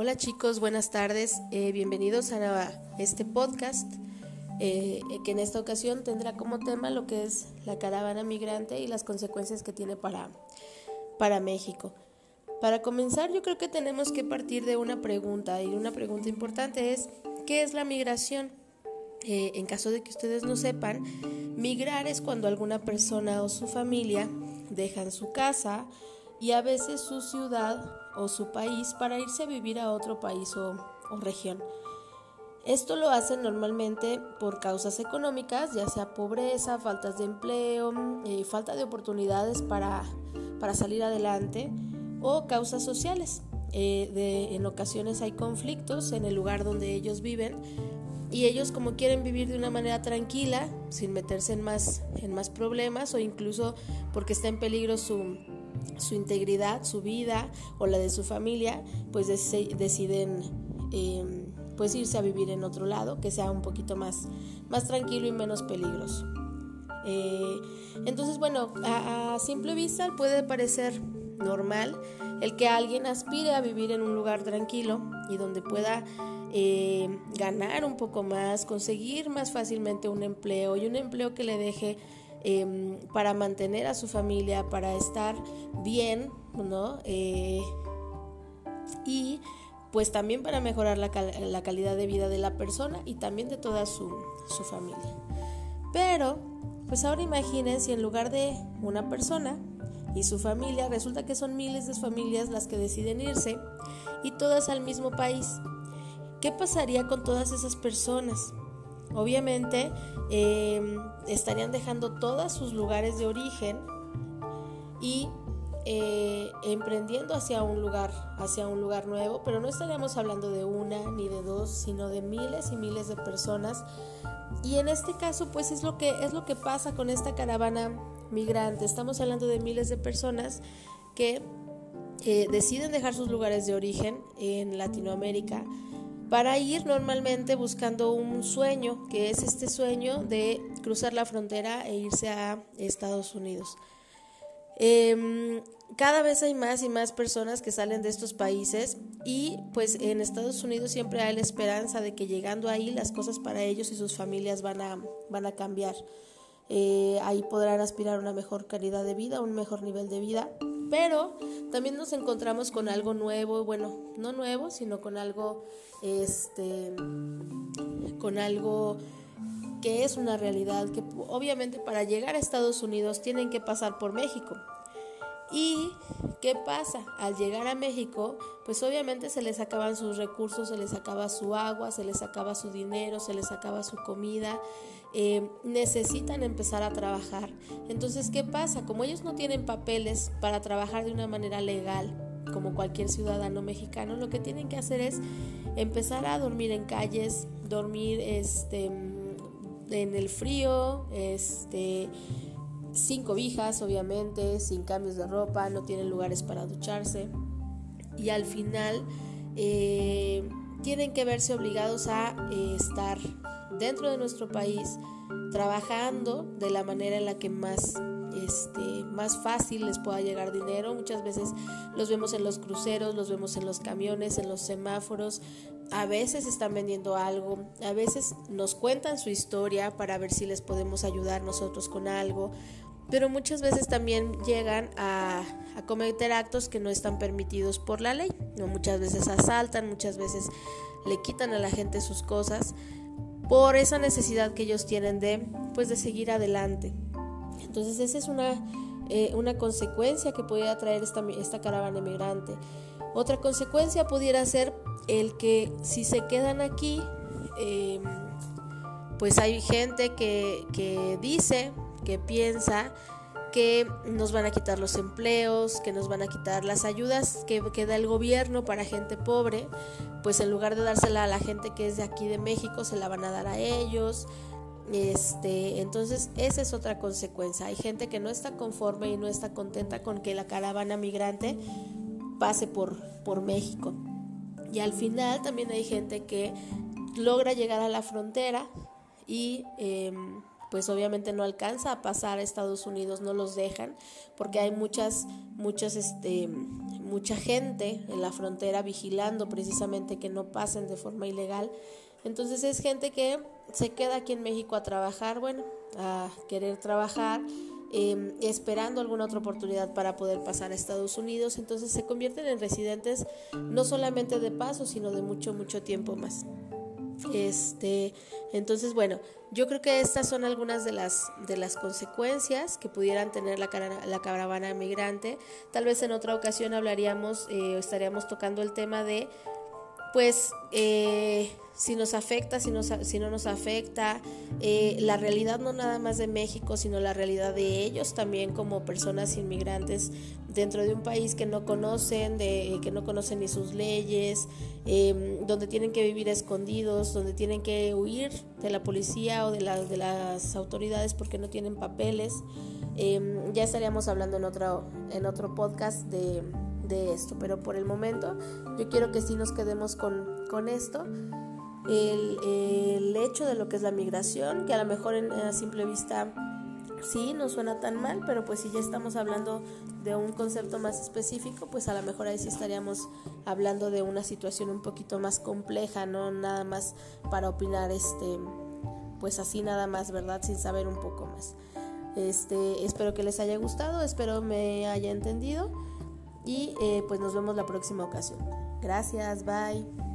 Hola chicos, buenas tardes, eh, bienvenidos a este podcast eh, que en esta ocasión tendrá como tema lo que es la caravana migrante y las consecuencias que tiene para, para México. Para comenzar yo creo que tenemos que partir de una pregunta y una pregunta importante es ¿qué es la migración? Eh, en caso de que ustedes no sepan, migrar es cuando alguna persona o su familia dejan su casa y a veces su ciudad o su país para irse a vivir a otro país o, región. Esto lo hacen normalmente por causas económicas, ya sea pobreza, faltas de empleo, eh, falta de oportunidades para, para, salir adelante o causas sociales. Eh, en ocasiones hay conflictos en el lugar donde ellos viven y ellos como quieren vivir de una manera tranquila, sin meterse en más, en más problemas o incluso porque está en peligro su, su integridad, su vida o la de su familia, pues deciden em, pues irse a vivir en otro lado, que sea un poquito más, más tranquilo y menos peligroso. Eh, entonces, bueno, a, simple vista puede parecer normal el que alguien aspire a vivir en un lugar tranquilo y donde pueda eh, ganar un poco más, conseguir más fácilmente un empleo y un empleo que le deje Em, para mantener a su familia, para estar bien, ¿no? Eh, y pues también para mejorar la, calidad de vida de la persona y también de toda su, su familia. Pero, pues ahora imaginen si en lugar de una persona y su familia, resulta que son miles de familias las que deciden irse y todas al mismo país. ¿Qué pasaría con todas esas personas? Obviamente em, estarían dejando todos sus lugares de origen y eh, emprendiendo hacia un lugar, hacia un lugar nuevo, pero no estaríamos hablando de una ni de dos, sino de miles y miles de personas. Y en este caso, pues es lo que es lo que pasa con esta caravana migrante. Estamos hablando de miles de personas que eh, deciden dejar sus lugares de origen en Latinoamérica para ir normalmente buscando un sueño, que es este sueño de cruzar la frontera e irse a Estados Unidos. Em, cada vez hay más y más personas que salen de estos países y pues en Estados Unidos siempre hay la esperanza de que llegando ahí las cosas para ellos y sus familias van a, van a cambiar. Eh, ahí podrán aspirar a una mejor calidad de vida, un mejor nivel de vida, pero también nos encontramos con algo nuevo, bueno, no nuevo, sino con algo, este, con algo que es una realidad, que obviamente para llegar a Estados Unidos tienen que pasar por México. ¿Y qué pasa? Al llegar a México, pues obviamente se les acaban sus recursos, se les acaba su agua, se les acaba su dinero, se les acaba su comida, eh, necesitan empezar a trabajar. Entonces, ¿qué pasa? Como ellos no tienen papeles para trabajar de una manera legal, como cualquier ciudadano mexicano, lo que tienen que hacer es empezar a dormir en calles, dormir este, en el frío, este sin cobijas, obviamente, sin cambios de ropa, no tienen lugares para ducharse. Y al final eh, tienen que verse obligados a eh, estar dentro de nuestro país trabajando de la manera en la que más este, más fácil les pueda llegar dinero. Muchas veces los vemos en los cruceros, los vemos en los camiones, en los semáforos. A veces están vendiendo algo, a veces nos cuentan su historia para ver si les podemos ayudar nosotros con algo pero muchas veces también llegan a, cometer actos que no están permitidos por la ley. Muchas veces asaltan, muchas veces le quitan a la gente sus cosas por esa necesidad que ellos tienen de, pues, de seguir adelante. Entonces esa es una, eh, una consecuencia que pudiera traer esta, esta caravana emigrante. Otra consecuencia pudiera ser el que si se quedan aquí, em, pues hay gente que, que dice que piensa que nos van a quitar los empleos, que nos van a quitar las ayudas que, que, da el gobierno para gente pobre, pues en lugar de dársela a la gente que es de aquí de México, se la van a dar a ellos. Este, entonces, esa es otra consecuencia. Hay gente que no está conforme y no está contenta con que la caravana migrante pase por, por México. Y al final también hay gente que logra llegar a la frontera y em, pues obviamente no alcanza a pasar a Estados Unidos, no los dejan, porque hay muchas, muchas, este, mucha gente en la frontera vigilando precisamente que no pasen de forma ilegal. Entonces es gente que se queda aquí en México a trabajar, bueno, a querer trabajar, em, esperando alguna otra oportunidad para poder pasar a Estados Unidos. Entonces se convierten en residentes no solamente de paso, sino de mucho, mucho tiempo más. Este, entonces, bueno, yo creo que estas son algunas de las, de las consecuencias que pudieran tener la, la caravana migrante. Tal vez en otra ocasión hablaríamos eh, o estaríamos tocando el tema de, pues, eh, si nos afecta, si, si no nos afecta, eh, la realidad no nada más de México, sino la realidad de ellos también como personas inmigrantes dentro de un país que no conocen, de, que no conocen ni sus leyes, em, donde tienen que vivir escondidos, donde tienen que huir de la policía o de, de las autoridades porque no tienen papeles. Em, ya estaríamos hablando en otro, en otro podcast de, de, esto, pero por el momento yo quiero que sí nos quedemos con, con esto el, hecho de lo que es la migración, que a lo mejor en, a simple vista sí no suena tan mal, pero pues si ya estamos hablando de un concepto más específico, pues a lo mejor ahí sí estaríamos hablando de una situación un poquito más compleja, no nada más para opinar este pues así nada más, ¿verdad? Sin saber un poco más. Este, espero que les haya gustado, espero me haya entendido y eh, pues nos vemos la próxima ocasión. Gracias, bye.